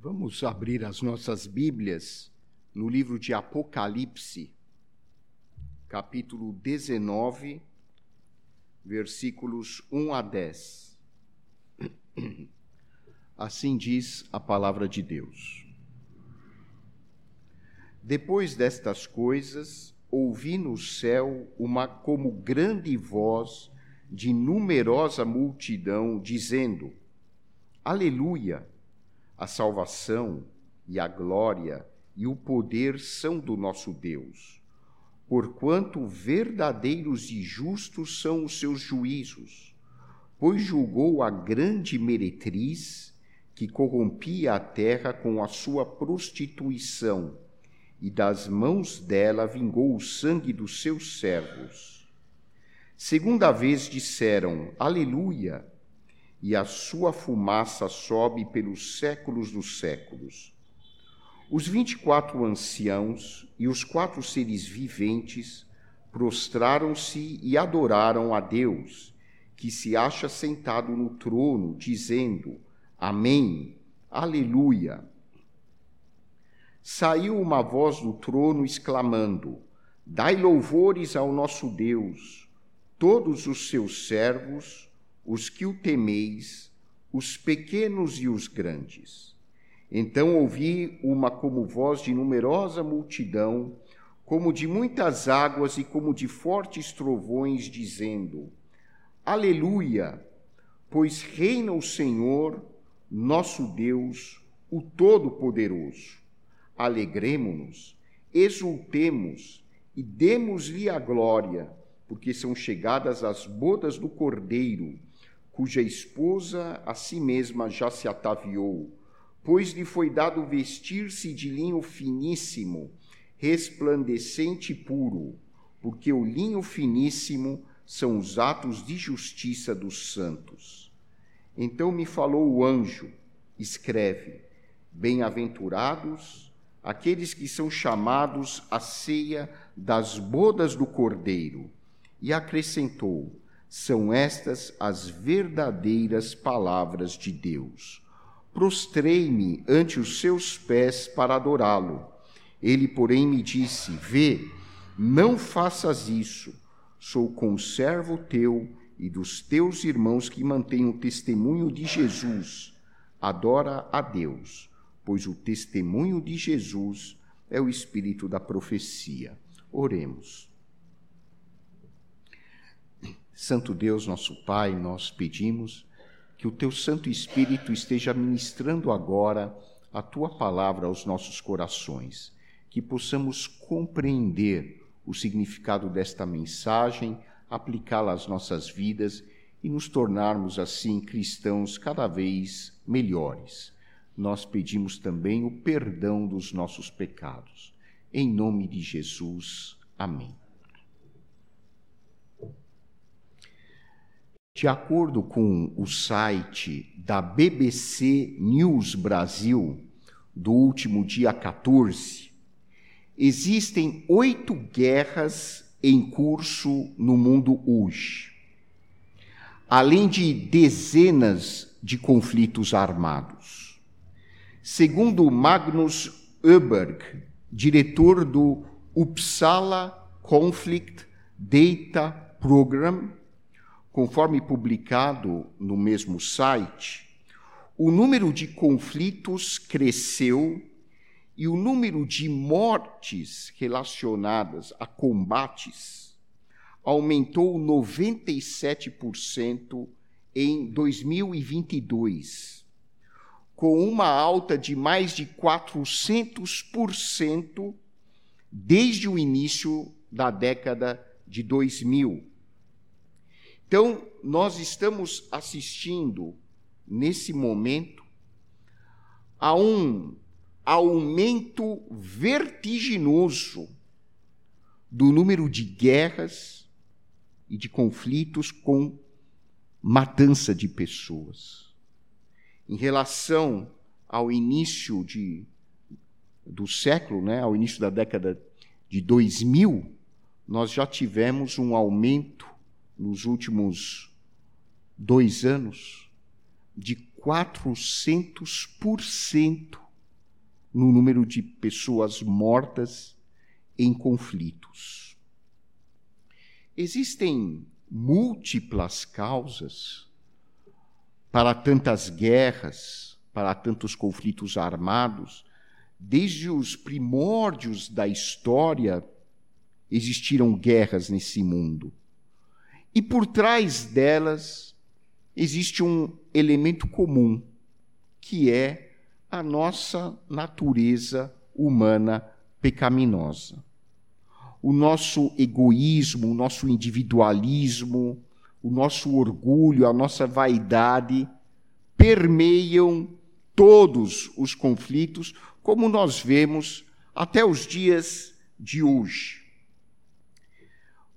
Vamos abrir as nossas Bíblias no livro de Apocalipse, capítulo 19, versículos 1 a 10. Assim diz a palavra de Deus. Depois destas coisas, ouvi no céu uma como grande voz de numerosa multidão dizendo: Aleluia! A salvação e a glória e o poder são do nosso Deus, porquanto verdadeiros e justos são os seus juízos, pois julgou a grande meretriz que corrompia a terra com a sua prostituição, e das mãos dela vingou o sangue dos seus servos. Segunda vez disseram: Aleluia! E a sua fumaça sobe pelos séculos dos séculos. Os vinte e quatro anciãos e os quatro seres viventes prostraram-se e adoraram a Deus, que se acha sentado no trono, dizendo: Amém, Aleluia. Saiu uma voz do trono exclamando: Dai louvores ao nosso Deus, todos os seus servos, os que o temeis, os pequenos e os grandes. Então ouvi uma como voz de numerosa multidão, como de muitas águas e como de fortes trovões, dizendo: Aleluia! Pois reina o Senhor, nosso Deus, o Todo-Poderoso. Alegremo-nos, exultemos e demos-lhe a glória, porque são chegadas as bodas do Cordeiro cuja esposa a si mesma já se ataviou, pois lhe foi dado vestir-se de linho finíssimo, resplandecente e puro, porque o linho finíssimo são os atos de justiça dos santos. Então me falou o anjo, escreve: Bem-aventurados aqueles que são chamados à ceia das bodas do Cordeiro. E acrescentou: são estas as verdadeiras palavras de Deus. Prostrei-me ante os seus pés para adorá-lo. Ele, porém, me disse: Vê, não faças isso. Sou conservo teu e dos teus irmãos que mantêm o testemunho de Jesus. Adora a Deus, pois o testemunho de Jesus é o espírito da profecia. Oremos. Santo Deus, nosso Pai, nós pedimos que o teu Santo Espírito esteja ministrando agora a tua palavra aos nossos corações, que possamos compreender o significado desta mensagem, aplicá-la às nossas vidas e nos tornarmos assim cristãos cada vez melhores. Nós pedimos também o perdão dos nossos pecados. Em nome de Jesus. Amém. De acordo com o site da BBC News Brasil, do último dia 14, existem oito guerras em curso no mundo hoje, além de dezenas de conflitos armados. Segundo Magnus Öberg, diretor do Uppsala Conflict Data Program, conforme publicado no mesmo site, o número de conflitos cresceu e o número de mortes relacionadas a combates aumentou 97% em 2022, com uma alta de mais de 400% desde o início da década de 2000 então, nós estamos assistindo, nesse momento, a um aumento vertiginoso do número de guerras e de conflitos com matança de pessoas. Em relação ao início de, do século, né, ao início da década de 2000, nós já tivemos um aumento nos últimos dois anos de 400% no número de pessoas mortas em conflitos. Existem múltiplas causas para tantas guerras, para tantos conflitos armados. Desde os primórdios da história existiram guerras nesse mundo. E por trás delas existe um elemento comum, que é a nossa natureza humana pecaminosa. O nosso egoísmo, o nosso individualismo, o nosso orgulho, a nossa vaidade permeiam todos os conflitos, como nós vemos até os dias de hoje.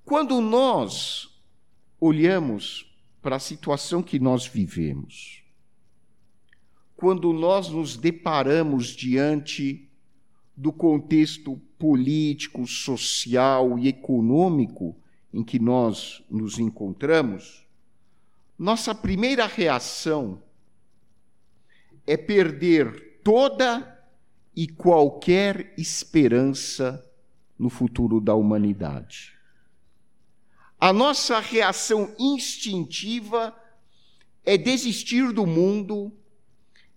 Quando nós olhamos para a situação que nós vivemos, quando nós nos deparamos diante do contexto político, social e econômico em que nós nos encontramos, nossa primeira reação é perder toda e qualquer esperança no futuro da humanidade. A nossa reação instintiva é desistir do mundo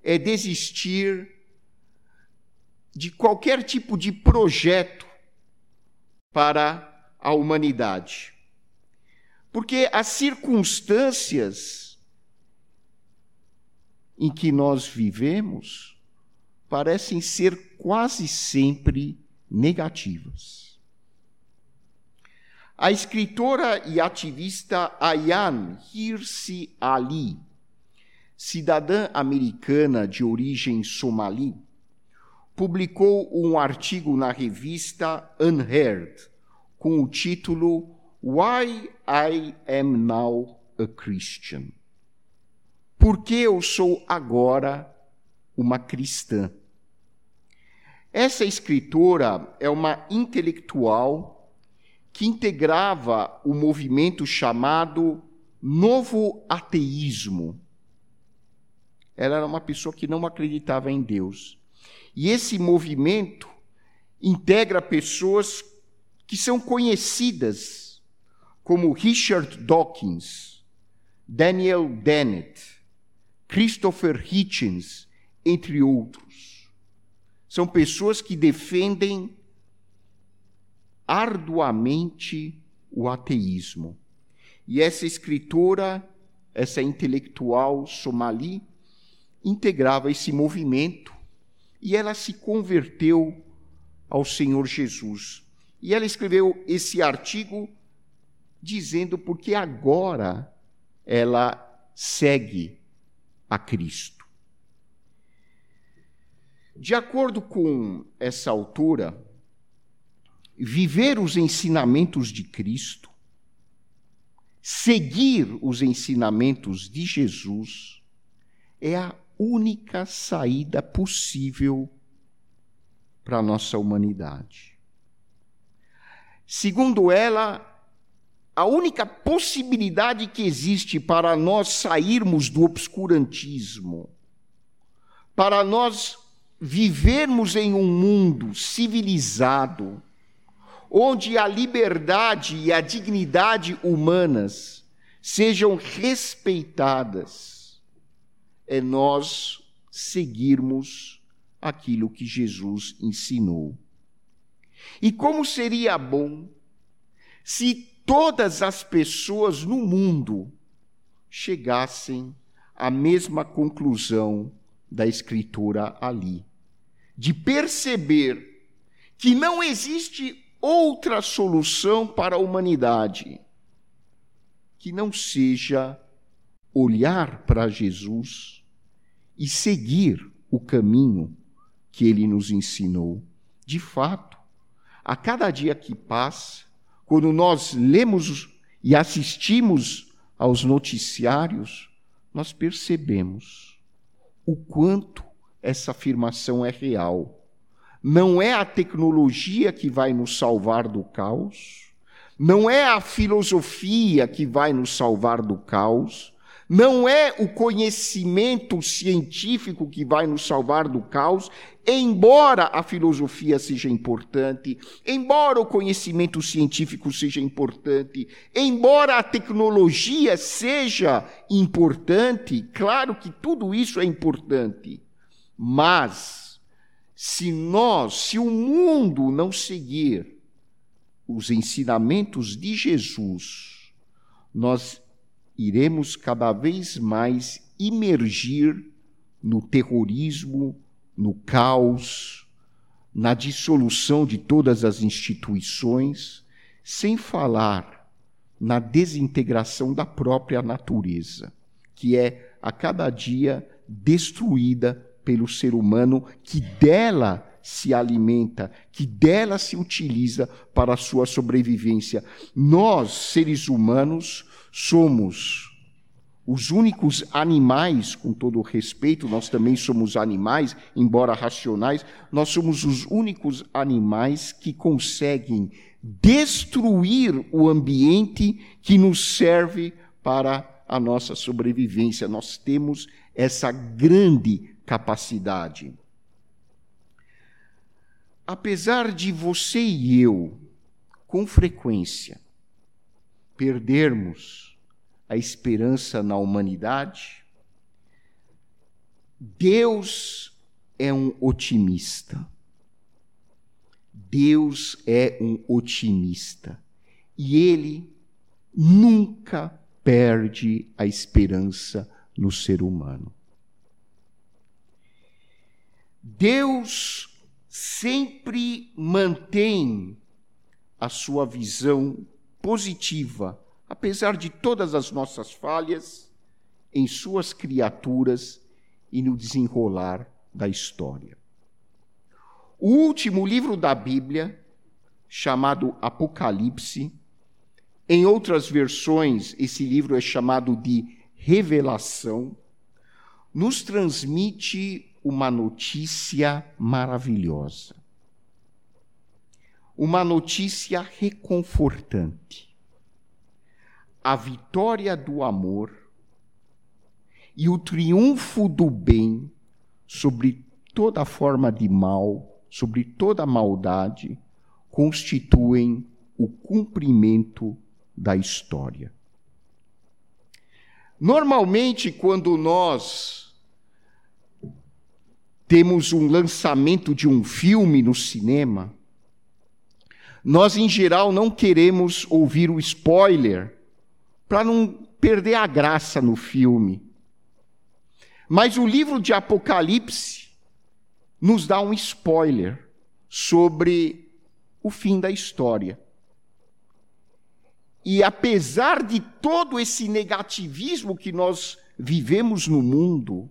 é desistir de qualquer tipo de projeto para a humanidade. Porque as circunstâncias em que nós vivemos parecem ser quase sempre negativas. A escritora e ativista Ayan Hirsi Ali cidadã americana de origem somali, publicou um artigo na revista Unheard com o título Why I Am Now a Christian. Por que eu sou agora uma cristã? Essa escritora é uma intelectual que integrava o movimento chamado Novo Ateísmo ela era uma pessoa que não acreditava em Deus. E esse movimento integra pessoas que são conhecidas, como Richard Dawkins, Daniel Dennett, Christopher Hitchens, entre outros. São pessoas que defendem arduamente o ateísmo. E essa escritora, essa intelectual somali, integrava esse movimento e ela se converteu ao Senhor Jesus. E ela escreveu esse artigo dizendo porque agora ela segue a Cristo. De acordo com essa autora, viver os ensinamentos de Cristo, seguir os ensinamentos de Jesus, é a única saída possível para a nossa humanidade. Segundo ela, a única possibilidade que existe para nós sairmos do obscurantismo, para nós vivermos em um mundo civilizado, onde a liberdade e a dignidade humanas sejam respeitadas, é nós seguirmos aquilo que Jesus ensinou. E como seria bom se todas as pessoas no mundo chegassem à mesma conclusão da Escritura ali, de perceber que não existe outra solução para a humanidade que não seja olhar para Jesus e seguir o caminho que ele nos ensinou. De fato, a cada dia que passa, quando nós lemos e assistimos aos noticiários, nós percebemos o quanto essa afirmação é real. Não é a tecnologia que vai nos salvar do caos, não é a filosofia que vai nos salvar do caos, Não é o conhecimento científico que vai nos salvar do caos, embora a filosofia seja importante, embora o conhecimento científico seja importante, embora a tecnologia seja importante, claro que tudo isso é importante. Mas, se nós, se o mundo não seguir os ensinamentos de Jesus, nós iremos cada vez mais imergir no terrorismo, no caos, na dissolução de todas as instituições, sem falar na desintegração da própria natureza, que é a cada dia destruída pelo ser humano que dela se alimenta, que dela se utiliza para a sua sobrevivência. Nós, seres humanos, somos os únicos animais, com todo respeito, nós também somos animais, embora racionais, nós somos os únicos animais que conseguem destruir o ambiente que nos serve para a nossa sobrevivência. Nós temos essa grande capacidade. Apesar de você e eu, com frequência, perdermos a esperança na humanidade, Deus é um otimista. Deus é um otimista. E ele nunca perde a esperança no ser humano. Deus sempre mantém a sua visão positiva, apesar de todas as nossas falhas, em suas criaturas e no desenrolar da história. O último livro da Bíblia, chamado Apocalipse, em outras versões, esse livro é chamado de Revelação, nos transmite uma notícia maravilhosa uma notícia reconfortante. A vitória do amor e o triunfo do bem sobre toda forma de mal, sobre toda maldade, constituem o cumprimento da história. Normalmente, quando nós temos um lançamento de um filme no cinema, nós, em geral, não queremos ouvir o spoiler para não perder a graça no filme. Mas o livro de Apocalipse nos dá um spoiler sobre o fim da história. E apesar de todo esse negativismo que nós vivemos no mundo,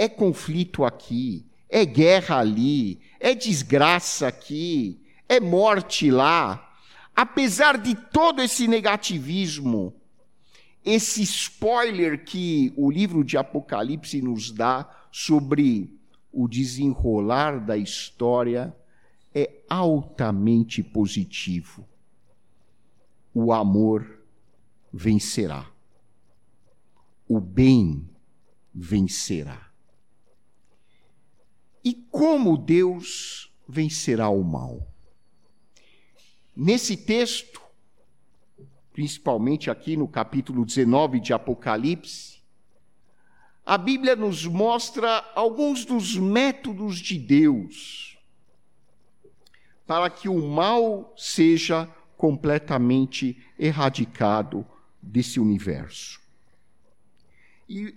é conflito aqui, é guerra ali, é desgraça aqui, é morte lá. Apesar de todo esse negativismo, esse spoiler que o livro de Apocalipse nos dá sobre o desenrolar da história é altamente positivo. O amor vencerá. O bem vencerá. E como Deus vencerá o mal? Nesse texto, principalmente aqui no capítulo 19 de Apocalipse, a Bíblia nos mostra alguns dos métodos de Deus para que o mal seja completamente erradicado desse universo. E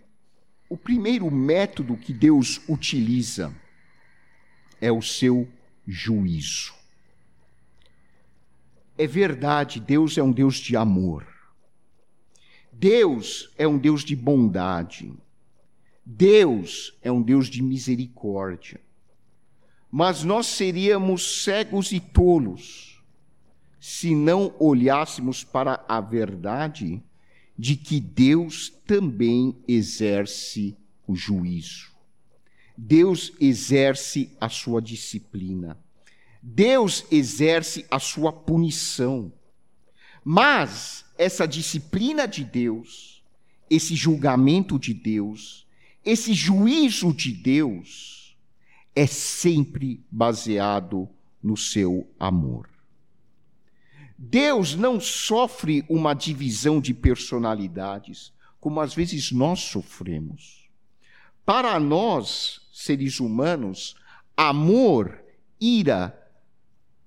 o primeiro método que Deus utiliza é o seu juízo. É verdade, Deus é um Deus de amor. Deus é um Deus de bondade. Deus é um Deus de misericórdia. Mas nós seríamos cegos e tolos se não olhássemos para a verdade de que Deus também exerce o juízo. Deus exerce a sua disciplina. Deus exerce a sua punição. Mas essa disciplina de Deus esse julgamento de Deus, esse juízo de Deus, é sempre baseado no seu amor. Deus não sofre uma divisão de personalidades, como às vezes nós sofremos. Para nós, seres humanos, amor, ira,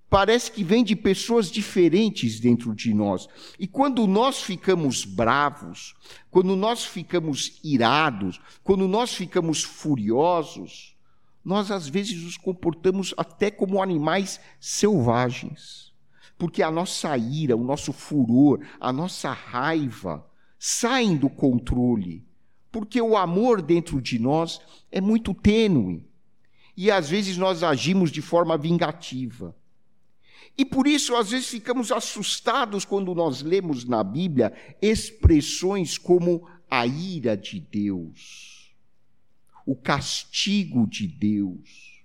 parece que vem de pessoas diferentes dentro de nós. E quando nós ficamos bravos, quando nós ficamos irados, quando nós ficamos furiosos, nós às vezes nos comportamos até como animais selvagens. Porque a nossa ira, o nosso furor, a nossa raiva saem do controle. Porque o amor dentro de nós é muito tênue. E às vezes nós agimos de forma vingativa. E por isso, às vezes, ficamos assustados quando nós lemos na Bíblia expressões como a ira de Deus, o castigo de Deus,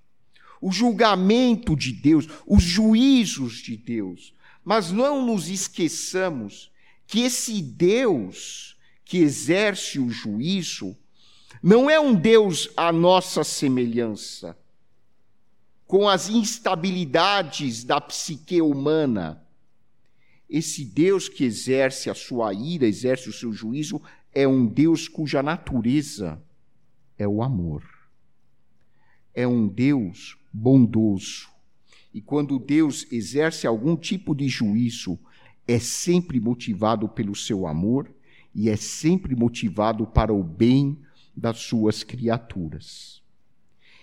o julgamento de Deus, os juízos de Deus. Mas não nos esqueçamos que esse Deus que exerce o juízo não é um Deus à nossa semelhança com as instabilidades da psique humana. Esse Deus que exerce a sua ira, exerce o seu juízo, é um Deus cuja natureza é o amor. É um Deus bondoso. E quando Deus exerce algum tipo de juízo, é sempre motivado pelo seu amor e é sempre motivado para o bem das suas criaturas.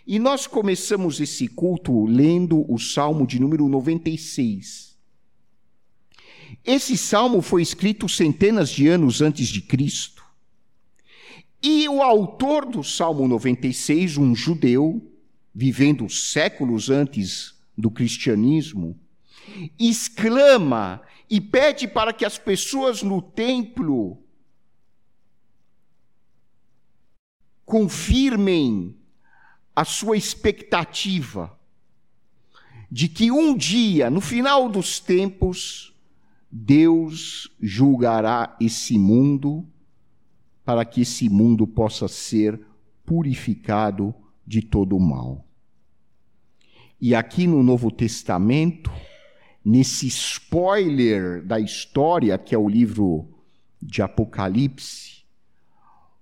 E nós começamos esse culto lendo o Salmo de número 96. Esse salmo foi escrito centenas de anos antes de Cristo. E o autor do Salmo 96, um judeu, vivendo séculos antes do cristianismo, exclama e pede para que as pessoas no templo confirmem a sua expectativa de que um dia, no final dos tempos, Deus julgará esse mundo para que esse mundo possa ser purificado de todo o mal. E aqui no Novo Testamento, nesse spoiler da história, que é o livro de Apocalipse,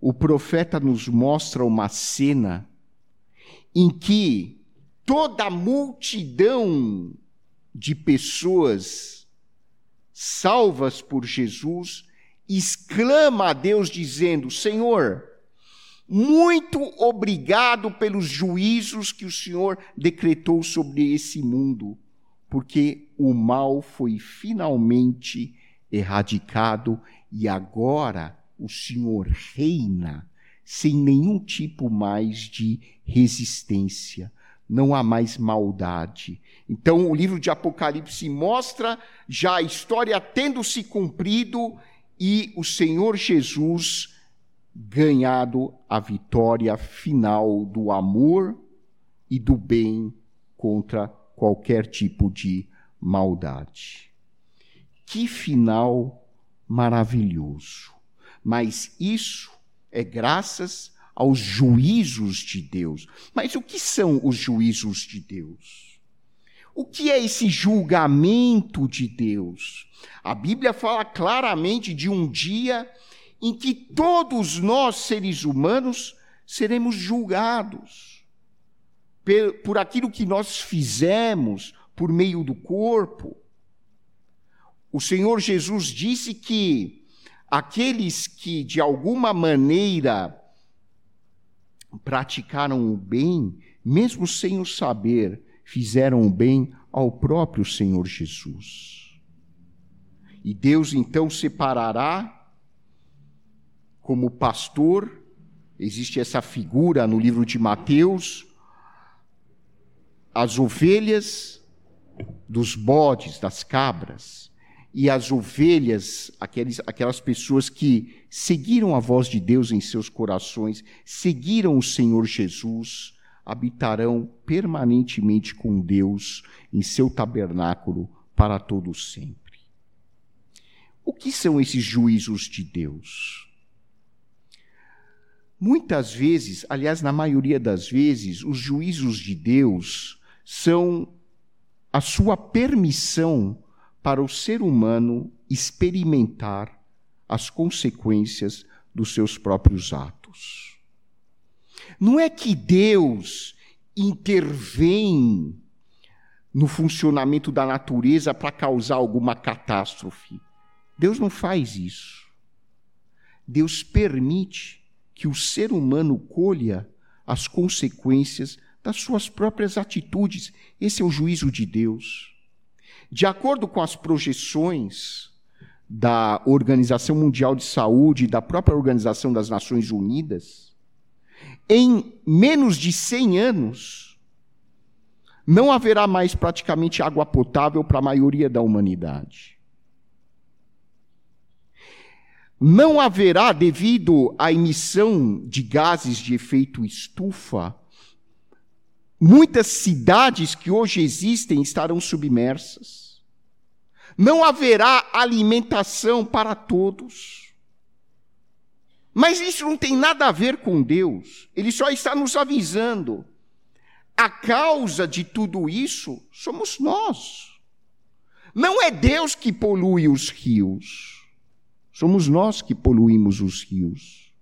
o profeta nos mostra uma cena em que toda a multidão de pessoas salvas por Jesus exclama a Deus dizendo: Senhor, muito obrigado pelos juízos que o Senhor decretou sobre esse mundo, porque o mal foi finalmente erradicado e agora o Senhor reina sem nenhum tipo mais de resistência. Não há mais maldade. Então, o livro de Apocalipse mostra já a história tendo se cumprido e o Senhor Jesus ganhado a vitória final do amor e do bem contra qualquer tipo de maldade. Que final maravilhoso! Mas isso é graças aos juízos de Deus. Mas o que são os juízos de Deus? O que é esse julgamento de Deus? A Bíblia fala claramente de um dia em que todos nós, seres humanos, seremos julgados por aquilo que nós fizemos por meio do corpo. O Senhor Jesus disse que aqueles que de alguma maneira praticaram o bem, mesmo sem o saber, fizeram o bem ao próprio Senhor Jesus. E Deus então separará como pastor, existe essa figura no livro de Mateus, as ovelhas dos bodes, das cabras e as ovelhas, aqueles, aquelas pessoas que seguiram a voz de Deus em seus corações, seguiram o Senhor Jesus, habitarão permanentemente com Deus em seu tabernáculo para todo sempre. O que são esses juízos de Deus? Muitas vezes, aliás, na maioria das vezes, os juízos de Deus são a sua permissão para o ser humano experimentar as consequências dos seus próprios atos. Não é que Deus intervém no funcionamento da natureza para causar alguma catástrofe. Deus não faz isso. Deus permite que o ser humano colha as consequências das suas próprias atitudes. Esse é o juízo de Deus. De acordo com as projeções da Organização Mundial de Saúde e da própria Organização das Nações Unidas, em menos de 100 anos, não haverá mais praticamente água potável para a maioria da humanidade. não haverá, devido à emissão de gases de efeito estufa, muitas cidades que hoje existem estarão submersas. Não haverá alimentação para todos. Mas isso não tem nada a ver com Deus. Ele só está nos avisando. A causa de tudo isso somos nós. Não é Deus que polui os rios. Somos nós que poluímos os rios.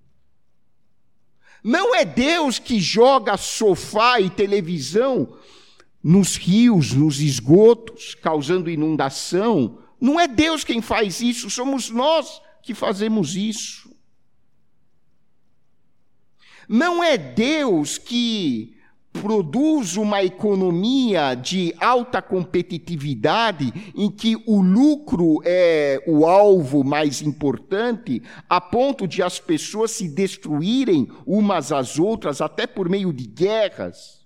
Não é Deus que joga sofá e televisão nos rios, nos esgotos, causando inundação. Não é Deus quem faz isso, somos nós que fazemos isso. Não é Deus que produz uma economia de alta competitividade em que o lucro é o alvo mais importante, a ponto de as pessoas se destruírem umas às outras, até por meio de guerras.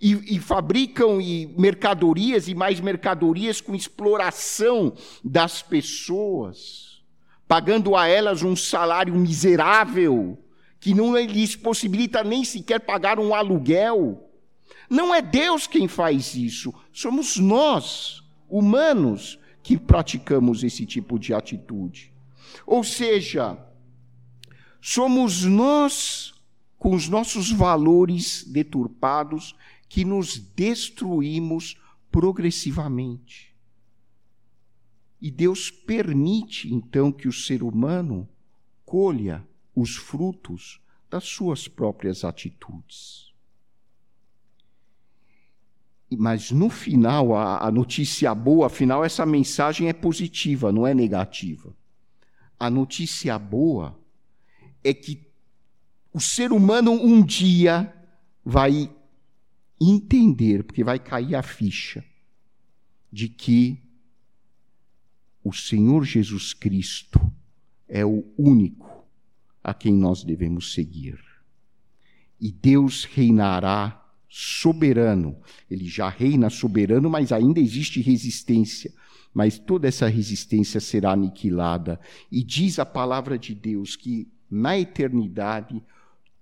E, e, fabricam e mercadorias e mais mercadorias com exploração das pessoas, pagando a elas um salário miserável que não lhes possibilita nem sequer pagar um aluguel. Não é Deus quem faz isso, somos nós, humanos, que praticamos esse tipo de atitude. Ou seja, somos nós, com os nossos valores deturpados, que nos destruímos progressivamente. E Deus permite, então, que o ser humano colha os frutos das suas próprias atitudes. Mas no final, a, a notícia boa, afinal, essa mensagem é positiva, não é negativa. A notícia boa é que o ser humano um dia vai entender, porque vai cair a ficha, de que o Senhor Jesus Cristo é o único a quem nós devemos seguir. E Deus reinará soberano. Ele já reina soberano, mas ainda existe resistência. Mas toda essa resistência será aniquilada. E diz a palavra de Deus que na eternidade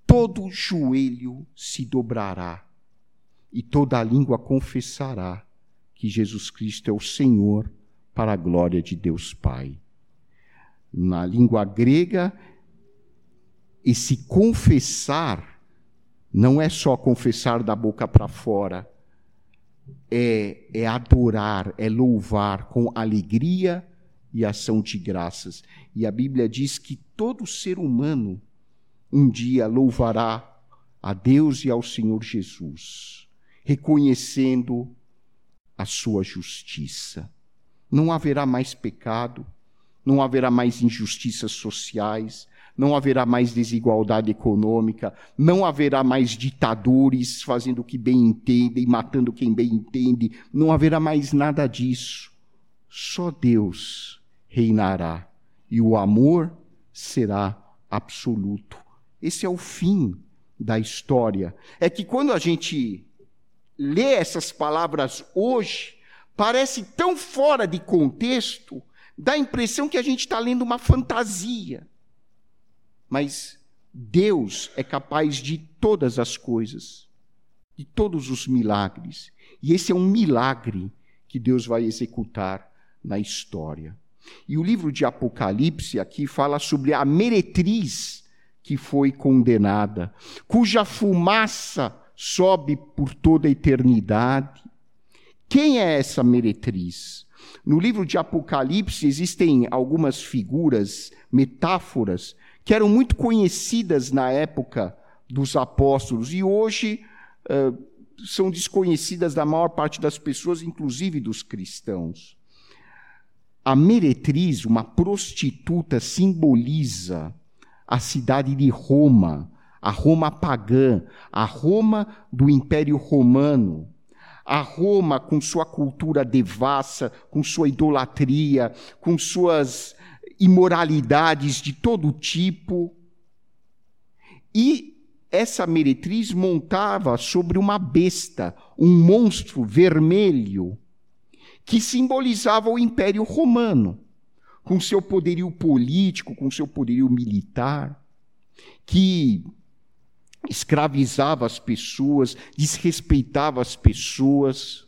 todo joelho se dobrará e toda língua confessará que Jesus Cristo é o Senhor para a glória de Deus Pai. Na língua grega, esse confessar não é só confessar da boca para fora, é, é adorar, é louvar com alegria e ação de graças. E a Bíblia diz que todo ser humano um dia louvará a Deus e ao Senhor Jesus, reconhecendo a sua justiça. Não haverá mais pecado, não haverá mais injustiças sociais, não haverá mais desigualdade econômica, não haverá mais ditadores fazendo o que bem entendem, matando quem bem entende, não haverá mais nada disso. Só Deus reinará e o amor será absoluto. Esse é o fim da história. É que quando a gente lê essas palavras hoje, parece tão fora de contexto, dá a impressão que a gente está lendo uma fantasia. Mas Deus é capaz de todas as coisas, de todos os milagres. E esse é um milagre que Deus vai executar na história. E o livro de Apocalipse aqui fala sobre a meretriz que foi condenada, cuja fumaça sobe por toda a eternidade. Quem é essa meretriz? No livro de Apocalipse existem algumas figuras, metáforas, que eram muito conhecidas na época dos apóstolos e hoje uh, são desconhecidas da maior parte das pessoas, inclusive dos cristãos. A meretriz, uma prostituta, simboliza a cidade de Roma, a Roma pagã, a Roma do Império Romano, a Roma com sua cultura devassa, com sua idolatria, com suas imoralidades de todo tipo. E essa meretriz montava sobre uma besta, um monstro vermelho, que simbolizava o Império Romano, com seu poderio político, com seu poderio militar, que escravizava as pessoas, desrespeitava as pessoas.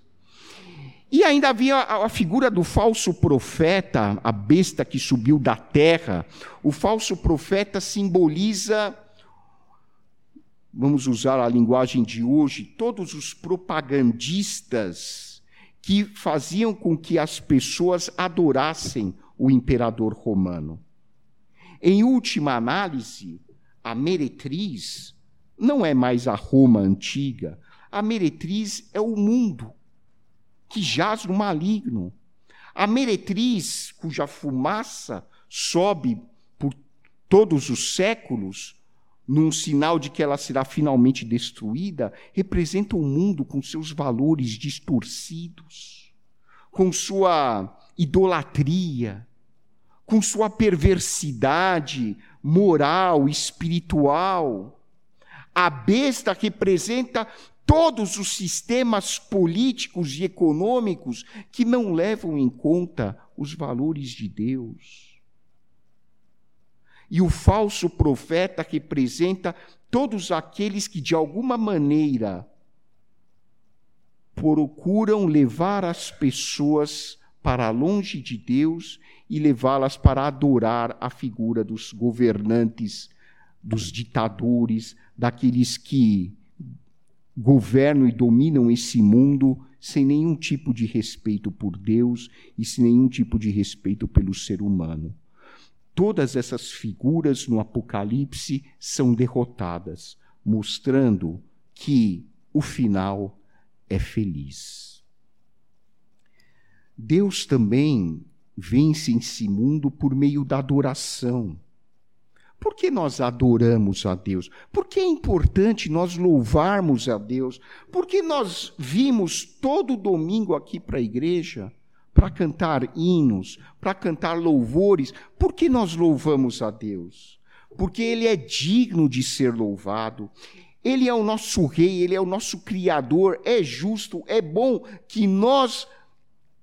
E ainda havia a, figura do falso profeta, a besta que subiu da terra. O falso profeta simboliza, vamos usar a linguagem de hoje, todos os propagandistas que faziam com que as pessoas adorassem o imperador romano. Em última análise, a meretriz não é mais a Roma antiga. A meretriz é o mundo que jaz no maligno. A meretriz, cuja fumaça sobe por todos os séculos, num sinal de que ela será finalmente destruída, representa um mundo com seus valores distorcidos, com sua idolatria, com sua perversidade moral, espiritual a besta representa todos os sistemas políticos e econômicos que não levam em conta os valores de Deus. E o falso profeta representa todos aqueles que, de alguma maneira, procuram levar as pessoas para longe de Deus e levá-las para adorar a figura dos governantes, dos ditadores, daqueles que governam e dominam esse mundo sem nenhum tipo de respeito por Deus e sem nenhum tipo de respeito pelo ser humano. Todas essas figuras no Apocalipse são derrotadas, mostrando que o final é feliz. Deus também vence esse mundo por meio da adoração. Por que nós adoramos a Deus? Por que é importante nós louvarmos a Deus? Por que nós vimos todo domingo aqui para a igreja para cantar hinos, para cantar louvores? Por que nós louvamos a Deus? Porque Ele é digno de ser louvado. Ele é o nosso rei, ele é o nosso criador, é justo, é bom que nós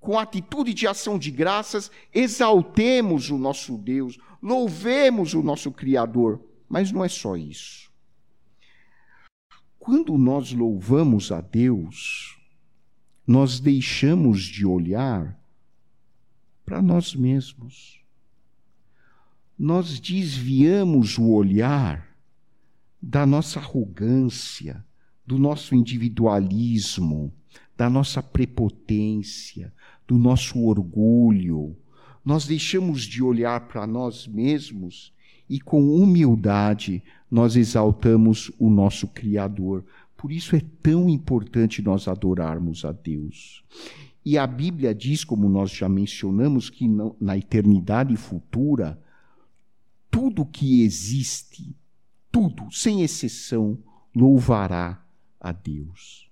com atitude de ação de graças, exaltemos o nosso Deus, louvemos o nosso Criador. Mas não é só isso. Quando nós louvamos a Deus, nós deixamos de olhar para nós mesmos. Nós desviamos o olhar da nossa arrogância, do nosso individualismo, da nossa prepotência, do nosso orgulho, nós deixamos de olhar para nós mesmos e com humildade nós exaltamos o nosso Criador. Por isso é tão importante nós adorarmos a Deus. E a Bíblia diz, como nós já mencionamos, que na eternidade futura, tudo que existe, tudo, sem exceção, louvará a Deus.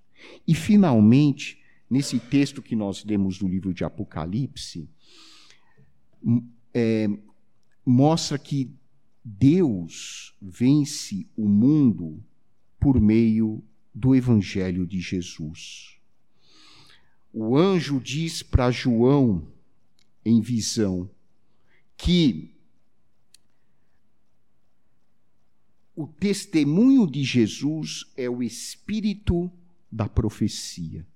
E finalmente, nesse texto que nós lemos do livro de Apocalipse, é, mostra que Deus vence o mundo por meio do Evangelho de Jesus. O anjo diz para João, em visão, que o testemunho de Jesus é o espírito da profecia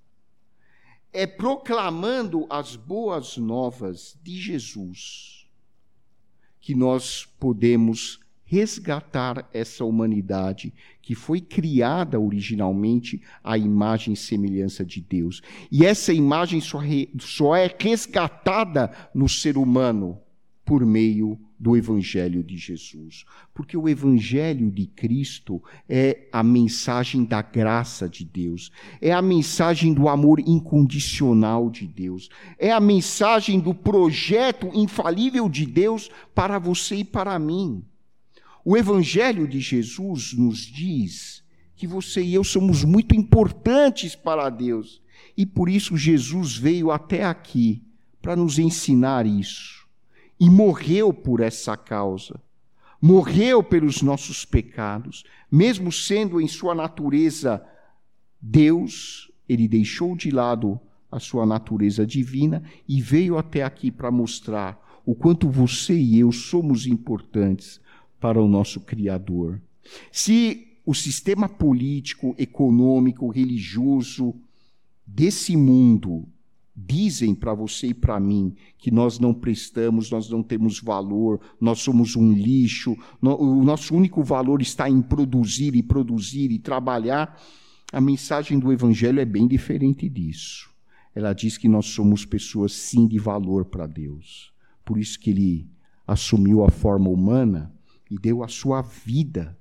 é proclamando as boas novas de Jesus que nós podemos resgatar essa humanidade que foi criada originalmente à imagem e semelhança de Deus. E essa imagem só, re, só é resgatada no ser humano por meio do Evangelho de Jesus. Porque o Evangelho de Cristo é a mensagem da graça de Deus, é a mensagem do amor incondicional de Deus, é a mensagem do projeto infalível de Deus para você e para mim. O Evangelho de Jesus nos diz que você e eu somos muito importantes para Deus e por isso Jesus veio até aqui para nos ensinar isso e morreu por essa causa. Morreu pelos nossos pecados, mesmo sendo em sua natureza Deus, ele deixou de lado a sua natureza divina e veio até aqui para mostrar o quanto você e eu somos importantes para o nosso Criador. Se o sistema político, econômico, religioso desse mundo dizem para você e para mim que nós não prestamos, nós não temos valor, nós somos um lixo, o nosso único valor está em produzir e produzir e trabalhar, a mensagem do Evangelho é bem diferente disso. Ela diz que nós somos pessoas sim de valor para Deus. Por isso que ele assumiu a forma humana e deu a sua vida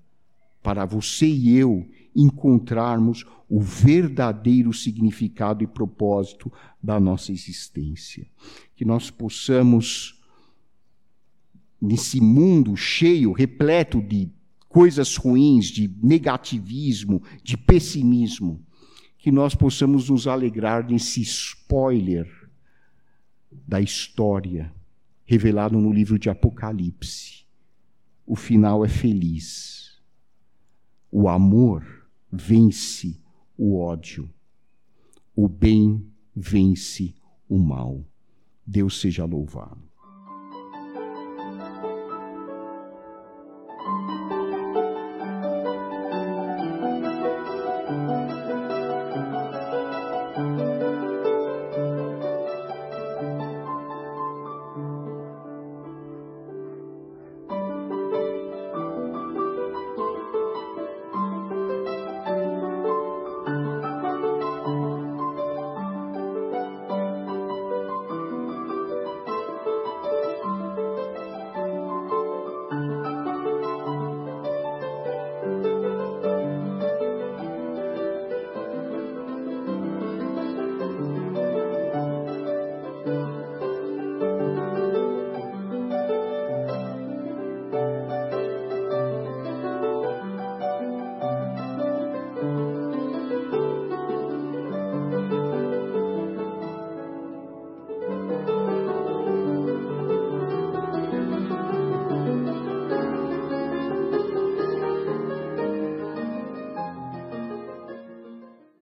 para você e eu encontrarmos o verdadeiro significado e propósito da nossa existência. Que nós possamos, nesse mundo cheio, repleto de coisas ruins, de negativismo, de pessimismo, que nós possamos nos alegrar nesse spoiler da história revelado no livro de Apocalipse. O final é feliz. O amor vence o ódio. O bem vence o mal. Deus seja louvado.